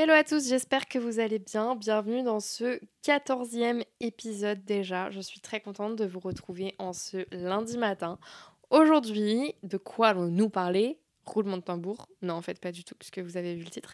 Hello à tous, j'espère que vous allez bien. Bienvenue dans ce 14e épisode déjà. Je suis très contente de vous retrouver en ce lundi matin. Aujourd'hui, de quoi allons-nous parler? Roulement de tambour? Non, en fait, pas du tout, puisque vous avez vu le titre.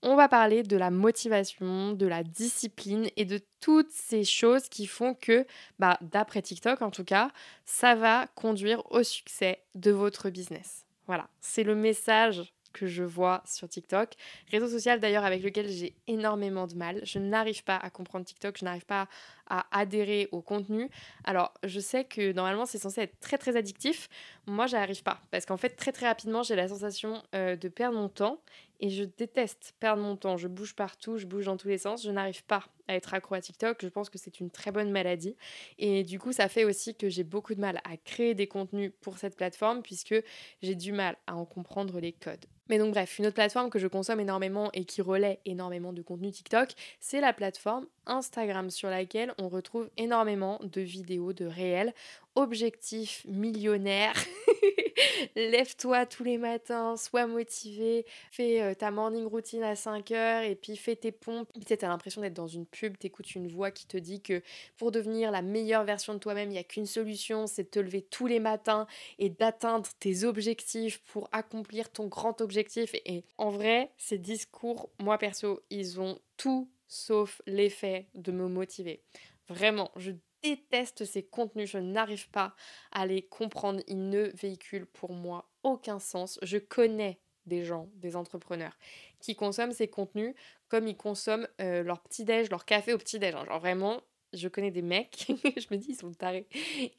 On va parler de la motivation, de la discipline et de toutes ces choses qui font que, bah, d'après TikTok en tout cas, ça va conduire au succès de votre business. Voilà, c'est le message que je vois sur TikTok. Réseau social d'ailleurs avec lequel j'ai énormément de mal. Je n'arrive pas à comprendre TikTok, je n'arrive pas à adhérer au contenu. Alors, je sais que normalement c'est censé être très très addictif. Moi, j'arrive pas parce qu'en fait très très rapidement, j'ai la sensation euh, de perdre mon temps et je déteste perdre mon temps. Je bouge partout, je bouge dans tous les sens. Je n'arrive pas à être accro à TikTok. Je pense que c'est une très bonne maladie. Et du coup, ça fait aussi que j'ai beaucoup de mal à créer des contenus pour cette plateforme puisque j'ai du mal à en comprendre les codes. Mais donc bref, une autre plateforme que je consomme énormément et qui relaie énormément de contenu TikTok, c'est la plateforme Instagram sur laquelle on retrouve énormément de vidéos de réels, objectifs millionnaires. Lève-toi tous les matins, sois motivé, fais euh, ta morning routine à 5 heures et puis fais tes pompes. Tu as l'impression d'être dans une pub, t'écoutes une voix qui te dit que pour devenir la meilleure version de toi-même, il n'y a qu'une solution, c'est de te lever tous les matins et d'atteindre tes objectifs pour accomplir ton grand objectif. Et en vrai, ces discours, moi perso, ils ont tout sauf l'effet de me motiver. Vraiment, je déteste ces contenus, je n'arrive pas à les comprendre, ils ne véhiculent pour moi aucun sens. Je connais des gens, des entrepreneurs, qui consomment ces contenus comme ils consomment euh, leur petit-déj, leur café au petit-déj. Genre vraiment, je connais des mecs, je me dis ils sont tarés,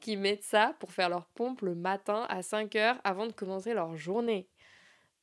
qui mettent ça pour faire leur pompe le matin à 5 heures avant de commencer leur journée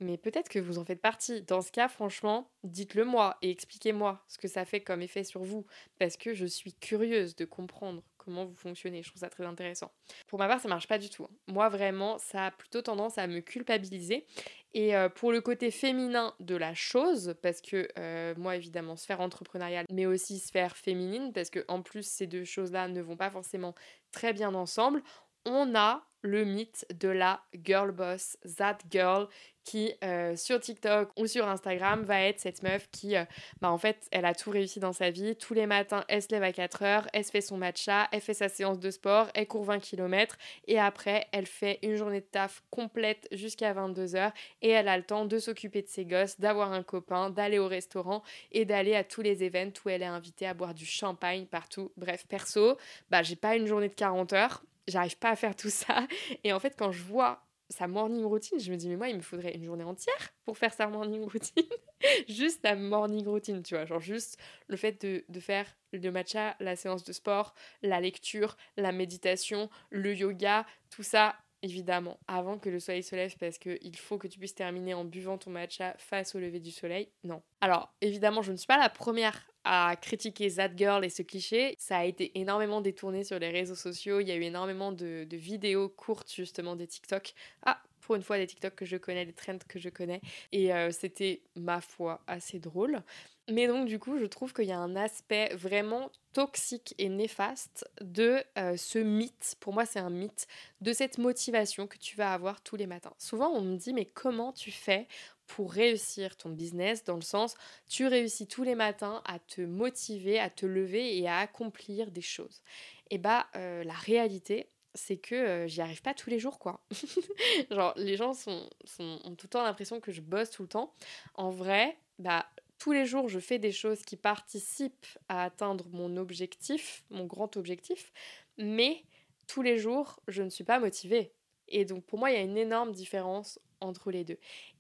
mais peut-être que vous en faites partie. Dans ce cas, franchement, dites-le moi et expliquez-moi ce que ça fait comme effet sur vous, parce que je suis curieuse de comprendre comment vous fonctionnez. Je trouve ça très intéressant. Pour ma part, ça marche pas du tout. Hein. Moi, vraiment, ça a plutôt tendance à me culpabiliser. Et euh, pour le côté féminin de la chose, parce que euh, moi, évidemment, sphère entrepreneuriale, mais aussi sphère féminine, parce que en plus, ces deux choses-là ne vont pas forcément très bien ensemble, on a le mythe de la girl boss, that girl qui euh, sur TikTok ou sur Instagram va être cette meuf qui, euh, bah en fait, elle a tout réussi dans sa vie. Tous les matins, elle se lève à 4 heures, elle se fait son matcha, elle fait sa séance de sport, elle court 20 km et après, elle fait une journée de taf complète jusqu'à 22 heures et elle a le temps de s'occuper de ses gosses, d'avoir un copain, d'aller au restaurant et d'aller à tous les événements où elle est invitée à boire du champagne partout. Bref, perso, bah j'ai pas une journée de 40 heures, j'arrive pas à faire tout ça. Et en fait, quand je vois sa morning routine, je me dis, mais moi, il me faudrait une journée entière pour faire sa morning routine. juste la morning routine, tu vois. Genre, juste le fait de, de, faire le matcha, la séance de sport, la lecture, la méditation, le yoga, tout ça, évidemment, avant que le soleil se lève, parce qu'il faut que tu puisses terminer en buvant ton matcha face au lever du soleil. Non. Alors, évidemment, je ne suis pas la première à critiquer That Girl et ce cliché. Ça a été énormément détourné sur les réseaux sociaux. Il y a eu énormément de, vidéos courtes, justement, des TikTok. Ah, une fois, des TikTok que je connais, des trends que je connais. Et euh, c'était, ma foi, assez drôle. Mais donc, du coup, je trouve qu'il y a un aspect vraiment toxique et néfaste de euh, ce mythe. Pour moi, c'est un mythe de cette motivation que tu vas avoir tous les matins. Souvent, on me dit, mais comment tu fais pour réussir ton business dans le sens tu réussis tous les matins à te motiver, à te lever et à accomplir des choses. Et bah euh, la réalité c'est que j'y arrive pas tous les jours quoi. Genre les gens sont, sont, ont tout le temps l'impression que je bosse tout le temps. En vrai, bah tous les jours je fais des choses qui participent à atteindre mon objectif, mon grand objectif, mais tous les jours je ne suis pas motivée. Et donc pour moi il y a une énorme différence entre les deux.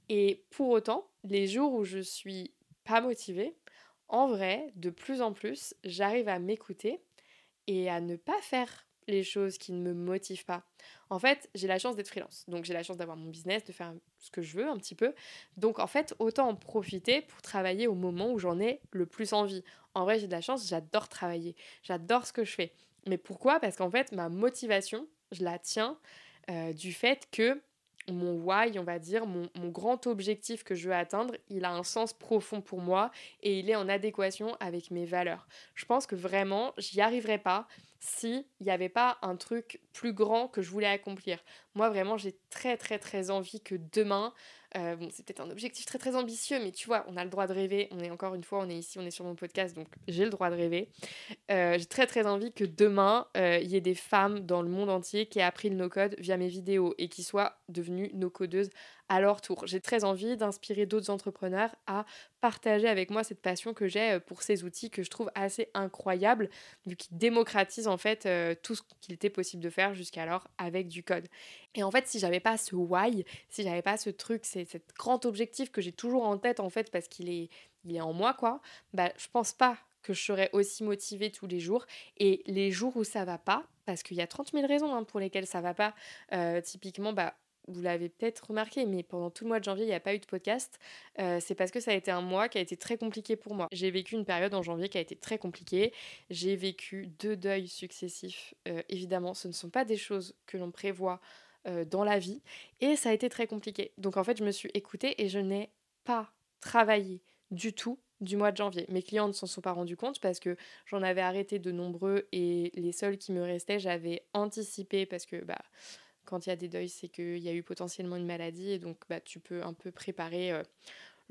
Et pour autant, les jours où je suis pas motivée, en vrai, de plus en plus, j'arrive à m'écouter et à ne pas faire les choses qui ne me motivent pas. En fait, j'ai la chance d'être freelance. Donc j'ai la chance d'avoir mon business, de faire ce que je veux un petit peu. Donc en fait, autant en profiter pour travailler au moment où j'en ai le plus envie. En vrai, j'ai de la chance, j'adore travailler. J'adore ce que je fais. Mais pourquoi? Parce qu'en fait, ma motivation, je la tiens euh, du fait que mon why, on va dire, mon, mon, grand objectif que je veux atteindre, il a un sens profond pour moi et il est en adéquation avec mes valeurs. Je pense que vraiment, j'y arriverai pas s'il n'y avait pas un truc plus grand que je voulais accomplir. Moi, vraiment, j'ai très, très, très envie que demain, euh, bon, c'est peut-être un objectif très, très ambitieux, mais tu vois, on a le droit de rêver. On est encore une fois, on est ici, on est sur mon podcast, donc j'ai le droit de rêver. Euh, j'ai très, très envie que demain, euh, il y ait des femmes dans le monde entier qui aient appris le no-code via mes vidéos et qui soient devenues no-codeuses à leur tour. J'ai très envie d'inspirer d'autres entrepreneurs à partager avec moi cette passion que j'ai euh, pour ces outils que je trouve assez incroyables, vu qu'ils démocratisent en fait euh, tout ce qu'il était possible de faire jusqu'alors avec du code. Et en fait, si j'avais pas ce why, si j'avais pas ce truc, c'est cet grand objectif que j'ai toujours en tête en fait parce qu'il est, il est en moi quoi, bah je pense pas que je serais aussi motivée tous les jours. Et les jours où ça va pas, parce qu'il y a 30 000 raisons hein, pour lesquelles ça va pas, euh, typiquement, bah, vous l'avez peut-être remarqué, mais pendant tout le mois de janvier, il n'y a pas eu de podcast. Euh, c'est parce que ça a été un mois qui a été très compliqué pour moi. J'ai vécu une période en janvier qui a été très compliquée. J'ai vécu deux deuils successifs. Euh, évidemment, ce ne sont pas des choses que l'on prévoit euh, dans la vie. Et ça a été très compliqué. Donc en fait, je me suis écoutée et je n'ai pas travaillé du tout du mois de janvier. Mes clients ne s'en sont pas rendus compte parce que j'en avais arrêté de nombreux et les seuls qui me restaient, j'avais anticipé parce que bah quand il y a des deuils, c'est qu'il y a eu potentiellement une maladie et donc bah, tu peux un peu préparer euh,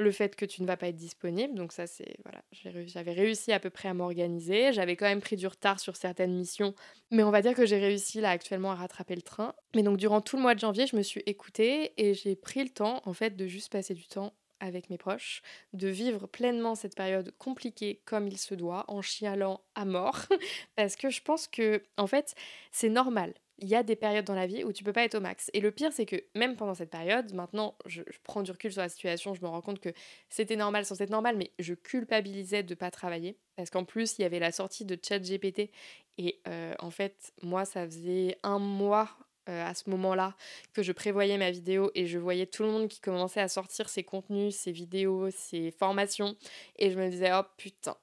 le fait que tu ne vas pas être disponible. Donc ça, c'est voilà, j'avais réussi à peu près à m'organiser. J'avais quand même pris du retard sur certaines missions, mais on va dire que j'ai réussi là actuellement à rattraper le train. Mais donc durant tout le mois de janvier, je me suis écoutée et j'ai pris le temps en fait de juste passer du temps avec mes proches, de vivre pleinement cette période compliquée comme il se doit, en chialant à mort, parce que je pense que en fait c'est normal il y a des périodes dans la vie où tu peux pas être au max. Et le pire, c'est que même pendant cette période, maintenant, je, prends du recul sur la situation, je me rends compte que c'était normal sans être normal, mais je culpabilisais de pas travailler. Parce qu'en plus, il y avait la sortie de ChatGPT. Et euh, en fait, moi, ça faisait un mois euh, à ce moment-là que je prévoyais ma vidéo et je voyais tout le monde qui commençait à sortir ses contenus, ses vidéos, ses formations. Et je me disais, oh putain,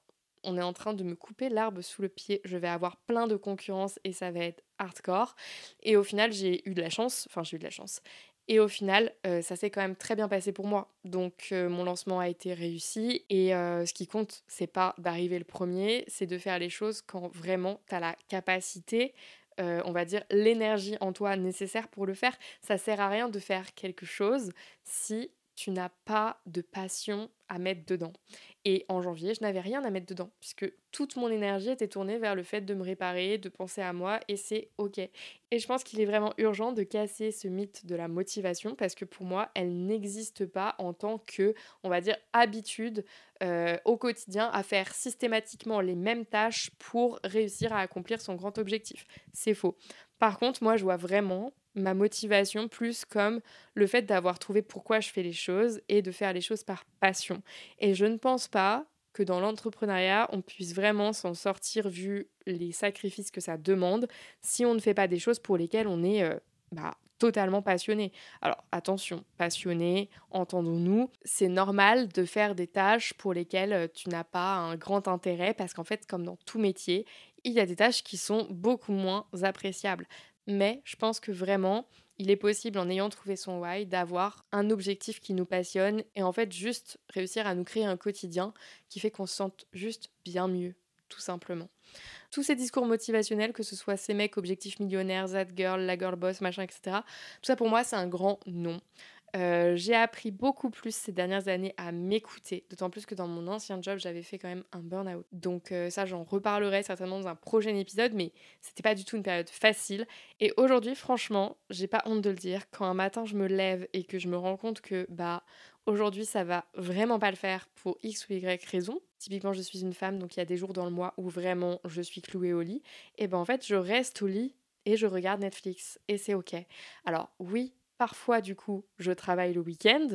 on est en train de me couper l'arbre sous le pied, je vais avoir plein de concurrence et ça va être hardcore. Et au final, j'ai eu de la chance, enfin j'ai eu de la chance. Et au final, euh, ça s'est quand même très bien passé pour moi. Donc euh, mon lancement a été réussi. Et euh, ce qui compte, c'est pas d'arriver le premier, c'est de faire les choses quand vraiment tu as la capacité, on va dire l'énergie en toi nécessaire pour le faire. Ça sert à rien de faire quelque chose si tu n'as pas de passion à mettre dedans. Et en janvier, je n'avais rien à mettre dedans, puisque toute mon énergie était tournée vers le fait de me réparer, de penser à moi, et c'est ok. Et je pense qu'il est vraiment urgent de casser ce mythe de la motivation, parce que pour moi, elle n'existe pas en tant que, on va dire, habitude euh, au quotidien à faire systématiquement les mêmes tâches pour réussir à accomplir son grand objectif. C'est faux. Par contre, moi, je vois vraiment ma motivation plus comme le fait d'avoir trouvé pourquoi je fais les choses et de faire les choses par passion. Et je ne pense pas que dans l'entrepreneuriat, on puisse vraiment s'en sortir vu les sacrifices que ça demande si on ne fait pas des choses pour lesquelles on est euh, bah, totalement passionné. Alors attention, passionné, entendons-nous, c'est normal de faire des tâches pour lesquelles euh, tu n'as pas un grand intérêt parce qu'en fait, comme dans tout métier, il y a des tâches qui sont beaucoup moins appréciables. Mais je pense que vraiment, il est possible, en ayant trouvé son why, d'avoir un objectif qui nous passionne et en fait juste réussir à nous créer un quotidien qui fait qu'on se sente juste bien mieux, tout simplement. Tous ces discours motivationnels, que ce soit ces mecs objectifs millionnaires, that girl, la girl boss, machin, etc., tout ça pour moi c'est un grand non. Euh, j'ai appris beaucoup plus ces dernières années à m'écouter, d'autant plus que dans mon ancien job, j'avais fait quand même un burn-out. Donc euh, ça, j'en reparlerai certainement dans un prochain épisode, mais c'était pas du tout une période facile. Et aujourd'hui, franchement, j'ai pas honte de le dire, quand un matin je me lève et que je me rends compte que bah aujourd'hui ça va vraiment pas le faire pour X ou Y raison. Typiquement, je suis une femme, donc il y a des jours dans le mois où vraiment je suis clouée au lit. Et ben en fait, je reste au lit et je regarde Netflix et c'est ok. Alors oui, Parfois, du coup, je travaille le week-end,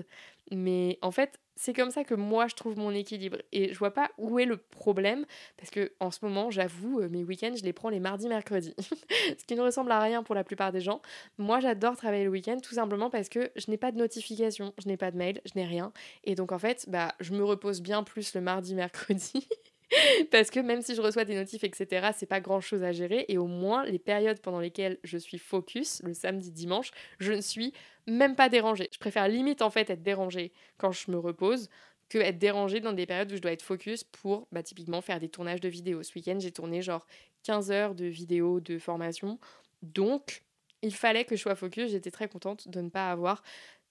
mais en fait, c'est comme ça que moi je trouve mon équilibre. Et je vois pas où est le problème, parce que en ce moment, j'avoue, euh, mes week-ends, je les prends les mardis, mercredis. ce qui ne ressemble à rien pour la plupart des gens. Moi, j'adore travailler le week-end tout simplement parce que je n'ai pas de notification, je n'ai pas de mail, je n'ai rien. Et donc, en fait, bah, je me repose bien plus le mardi, mercredi. Parce que même si je reçois des notifs, etc., c'est pas grand chose à gérer. Et au moins, les périodes pendant lesquelles je suis focus, le samedi, dimanche, je ne suis même pas dérangée. Je préfère limite en fait être dérangée quand je me repose que être dérangée dans des périodes où je dois être focus pour bah, typiquement faire des tournages de vidéos. Ce week-end, j'ai tourné genre 15 heures de vidéos de formation. Donc, il fallait que je sois focus. J'étais très contente de ne pas avoir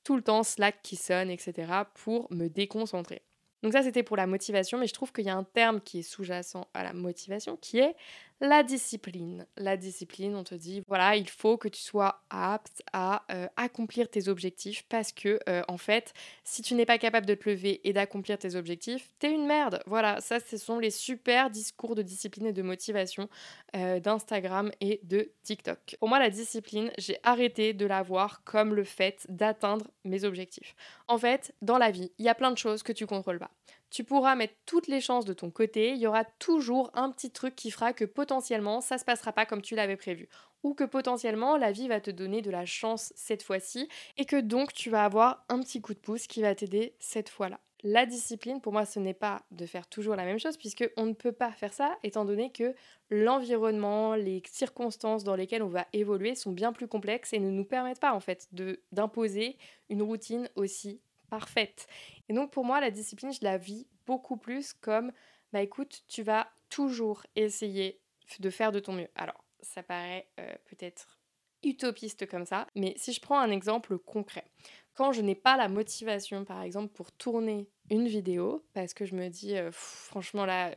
tout le temps Slack qui sonne, etc. pour me déconcentrer. Donc ça, c'était pour la motivation, mais je trouve qu'il y a un terme qui est sous-jacent à la motivation, qui est la discipline. La discipline, on te dit, voilà, il faut que tu sois apte à euh, accomplir tes objectifs parce que, euh, en fait, si tu n'es pas capable de te lever et d'accomplir tes objectifs, t'es une merde. Voilà, ça, ce sont les super discours de discipline et de motivation euh, d'Instagram et de TikTok. Pour moi, la discipline, j'ai arrêté de la voir comme le fait d'atteindre mes objectifs. En fait, dans la vie, il y a plein de choses que tu contrôles pas. Tu pourras mettre toutes les chances de ton côté, il y aura toujours un petit truc qui fera que potentiellement ça se passera pas comme tu l'avais prévu ou que potentiellement la vie va te donner de la chance cette fois-ci et que donc tu vas avoir un petit coup de pouce qui va t'aider cette fois-là. La discipline, pour moi, ce n'est pas de faire toujours la même chose, puisque on ne peut pas faire ça, étant donné que l'environnement, les circonstances dans lesquelles on va évoluer sont bien plus complexes et ne nous permettent pas, en fait, d'imposer une routine aussi parfaite. Et donc pour moi, la discipline, je la vis beaucoup plus comme, bah écoute, tu vas toujours essayer de faire de ton mieux. Alors, ça paraît euh, peut-être utopiste comme ça, mais si je prends un exemple concret, quand je n'ai pas la motivation, par exemple, pour tourner une vidéo, parce que je me dis, euh, franchement, là,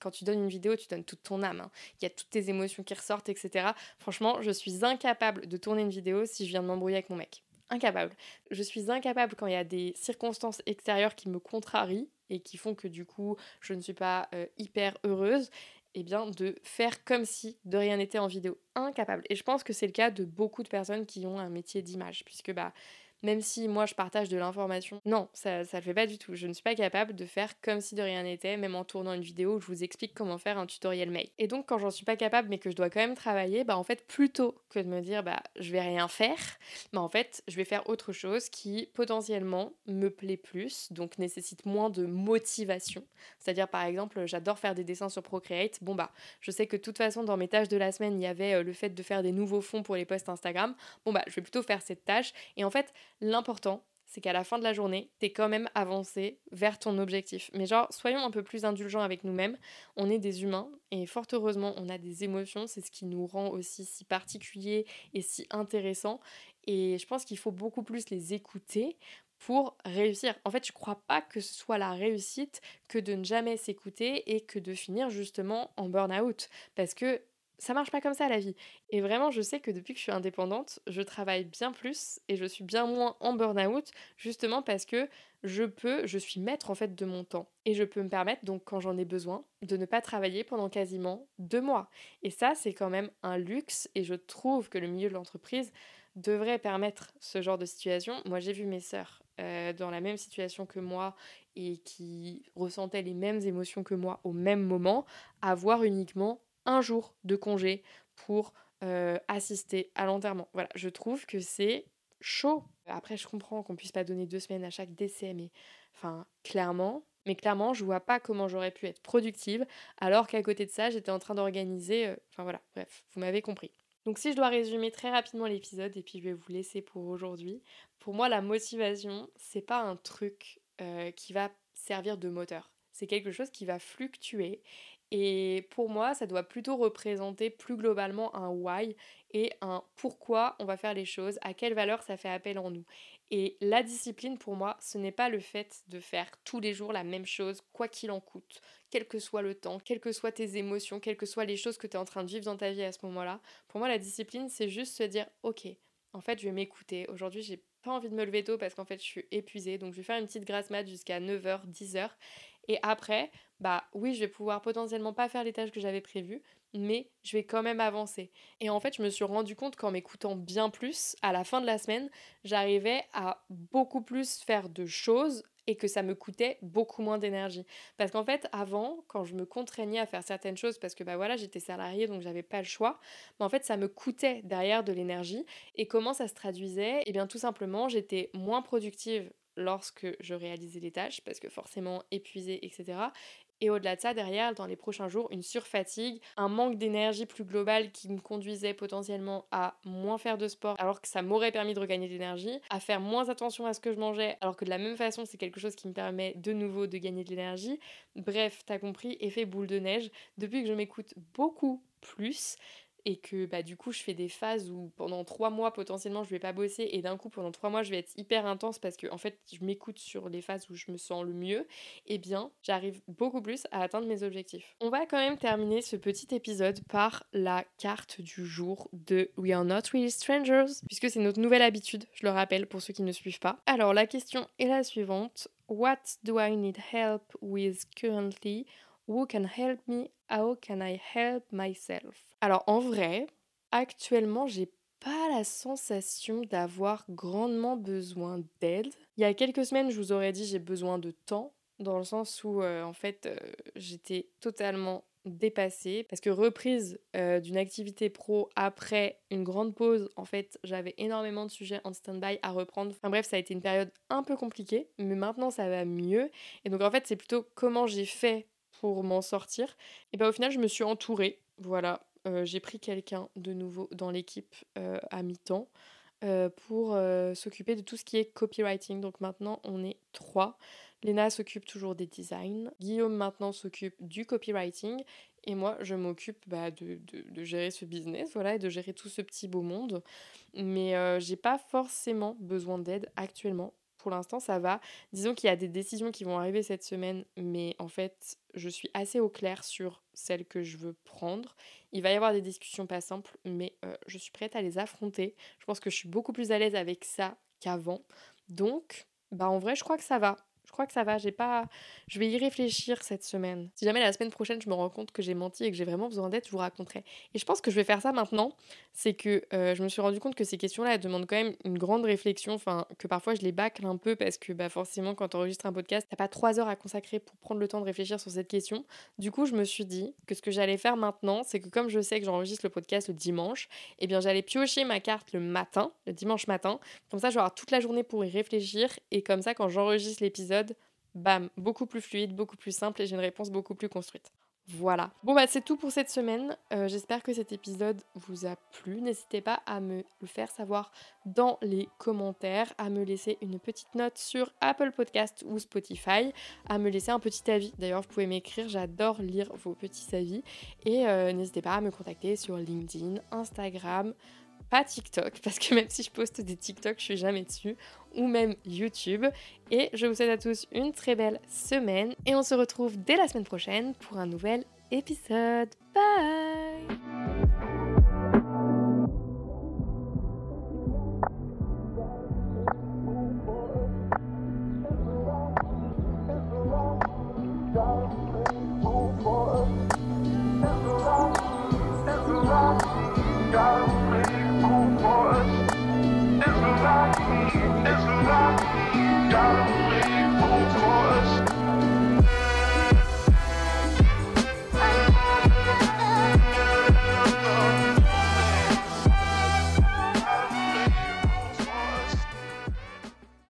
quand tu donnes une vidéo, tu donnes toute ton âme. Hein. Il y a toutes tes émotions qui ressortent, etc. Franchement, je suis incapable de tourner une vidéo si je viens de m'embrouiller avec mon mec incapable. Je suis incapable quand il y a des circonstances extérieures qui me contrarient et qui font que du coup je ne suis pas euh, hyper heureuse, eh bien de faire comme si de rien n'était en vidéo. Incapable. Et je pense que c'est le cas de beaucoup de personnes qui ont un métier d'image, puisque bah même si moi je partage de l'information. Non, ça, ça le fait pas du tout. Je ne suis pas capable de faire comme si de rien n'était, même en tournant une vidéo où je vous explique comment faire un tutoriel mail. Et donc quand j'en suis pas capable mais que je dois quand même travailler, bah en fait plutôt que de me dire bah je vais rien faire, bah en fait je vais faire autre chose qui potentiellement me plaît plus, donc nécessite moins de motivation. C'est-à-dire par exemple j'adore faire des dessins sur Procreate. Bon bah je sais que de toute façon dans mes tâches de la semaine il y avait euh, le fait de faire des nouveaux fonds pour les posts Instagram. Bon bah je vais plutôt faire cette tâche et en fait L'important, c'est qu'à la fin de la journée, t'es quand même avancé vers ton objectif. Mais genre, soyons un peu plus indulgents avec nous-mêmes. On est des humains et fort heureusement, on a des émotions. C'est ce qui nous rend aussi si particuliers et si intéressants. Et je pense qu'il faut beaucoup plus les écouter pour réussir. En fait, je crois pas que ce soit la réussite que de ne jamais s'écouter et que de finir justement en burn-out. Parce que ça marche pas comme ça la vie. Et vraiment, je sais que depuis que je suis indépendante, je travaille bien plus et je suis bien moins en burn-out, justement parce que je peux, je suis maître en fait de mon temps. Et je peux me permettre, donc quand j'en ai besoin, de ne pas travailler pendant quasiment deux mois. Et ça, c'est quand même un luxe et je trouve que le milieu de l'entreprise devrait permettre ce genre de situation. Moi, j'ai vu mes sœurs euh, dans la même situation que moi et qui ressentaient les mêmes émotions que moi au même moment, avoir uniquement un jour de congé pour euh, assister à l'enterrement. Voilà, je trouve que c'est chaud. Après, je comprends qu'on puisse pas donner deux semaines à chaque décès, mais enfin, clairement, mais clairement, je vois pas comment j'aurais pu être productive alors qu'à côté de ça, j'étais en train d'organiser. Euh, enfin voilà, bref, vous m'avez compris. Donc si je dois résumer très rapidement l'épisode et puis je vais vous laisser pour aujourd'hui, pour moi la motivation, c'est pas un truc euh, qui va servir de moteur. C'est quelque chose qui va fluctuer et pour moi, ça doit plutôt représenter plus globalement un why et un pourquoi on va faire les choses, à quelle valeur ça fait appel en nous. Et la discipline, pour moi, ce n'est pas le fait de faire tous les jours la même chose, quoi qu'il en coûte, quel que soit le temps, quelles que soient tes émotions, quelles que soient les choses que tu es en train de vivre dans ta vie à ce moment-là. Pour moi, la discipline, c'est juste se dire, ok, en fait, je vais m'écouter. Aujourd'hui, j'ai pas envie de me lever tôt parce qu'en fait, je suis épuisée. Donc, je vais faire une petite grasse mat jusqu'à 9h, 10h. Et après, bah oui, je vais pouvoir potentiellement pas faire les tâches que j'avais prévues, mais je vais quand même avancer. Et en fait, je me suis rendu compte qu'en m'écoutant bien plus, à la fin de la semaine, j'arrivais à beaucoup plus faire de choses et que ça me coûtait beaucoup moins d'énergie. Parce qu'en fait, avant, quand je me contraignais à faire certaines choses, parce que bah voilà, j'étais salariée donc j'avais pas le choix, mais en fait, ça me coûtait derrière de l'énergie. Et comment ça se traduisait? Eh bien, tout simplement, j'étais moins productive lorsque je réalisais les tâches, parce que forcément épuisée, etc. Et au-delà de ça, derrière, dans les prochains jours, une surfatigue, un manque d'énergie plus global qui me conduisait potentiellement à moins faire de sport alors que ça m'aurait permis de regagner de l'énergie, à faire moins attention à ce que je mangeais alors que de la même façon c'est quelque chose qui me permet de nouveau de gagner de l'énergie. Bref, t'as compris, effet boule de neige. Depuis que je m'écoute beaucoup plus, et que bah, du coup je fais des phases où pendant trois mois potentiellement je vais pas bosser et d'un coup pendant trois mois je vais être hyper intense parce que en fait je m'écoute sur les phases où je me sens le mieux, et eh bien j'arrive beaucoup plus à atteindre mes objectifs. On va quand même terminer ce petit épisode par la carte du jour de We Are Not Really Strangers puisque c'est notre nouvelle habitude, je le rappelle pour ceux qui ne suivent pas. Alors la question est la suivante. What do I need help with currently? Who can help me? How can I help myself? Alors en vrai, actuellement, j'ai pas la sensation d'avoir grandement besoin d'aide. Il y a quelques semaines, je vous aurais dit j'ai besoin de temps, dans le sens où euh, en fait euh, j'étais totalement dépassée parce que reprise euh, d'une activité pro après une grande pause, en fait j'avais énormément de sujets en stand-by à reprendre. Enfin bref, ça a été une période un peu compliquée, mais maintenant ça va mieux. Et donc en fait c'est plutôt comment j'ai fait pour m'en sortir. Et bien au final je me suis entourée, voilà, euh, j'ai pris quelqu'un de nouveau dans l'équipe euh, à mi-temps euh, pour s'occuper de tout ce qui est copywriting. Donc maintenant, on est trois. Léna s'occupe toujours des designs. Guillaume maintenant s'occupe du copywriting. Et moi, je m'occupe bah, de, de, gérer ce business, voilà, et de gérer tout ce petit beau monde. Mais j'ai pas forcément besoin d'aide actuellement pour l'instant, ça va. Disons qu'il y a des décisions qui vont arriver cette semaine, mais en fait, je suis assez au clair sur celles que je veux prendre. Il va y avoir des discussions pas simples, mais euh, je suis prête à les affronter. Je pense que je suis beaucoup plus à l'aise avec ça qu'avant. Donc, bah en vrai, je crois que ça va. Crois que ça va, j'ai pas. Je vais y réfléchir cette semaine. Si jamais la semaine prochaine je me rends compte que j'ai menti et que j'ai vraiment besoin d'aide, je vous raconterai. Et je pense que je vais faire ça maintenant. C'est que euh, je me suis rendu compte que ces questions-là, demandent quand même une grande réflexion. Enfin, que parfois je les bâcle un peu parce que bah, forcément, quand tu enregistres un podcast, t'as pas trois heures à consacrer pour prendre le temps de réfléchir sur cette question. Du coup, je me suis dit que ce que j'allais faire maintenant, c'est que comme je sais que j'enregistre le podcast le dimanche, eh bien j'allais piocher ma carte le matin, le dimanche matin. Comme ça, je vais avoir toute la journée pour y réfléchir. Et comme ça, quand j'enregistre l'épisode, bam, beaucoup plus fluide, beaucoup plus simple et j'ai une réponse beaucoup plus construite. Voilà. Bon bah c'est tout pour cette semaine. Euh, j'espère que cet épisode vous a plu. N'hésitez pas à me le faire savoir dans les commentaires, à me laisser une petite note sur Apple Podcast ou Spotify, à me laisser un petit avis. D'ailleurs vous pouvez m'écrire, j'adore lire vos petits avis. Et euh, n'hésitez pas à me contacter sur LinkedIn, Instagram, pas TikTok, parce que même si je poste des TikTok, je suis jamais dessus, ou même YouTube. Et je vous souhaite à tous une très belle semaine, et on se retrouve dès la semaine prochaine pour un nouvel épisode. Bye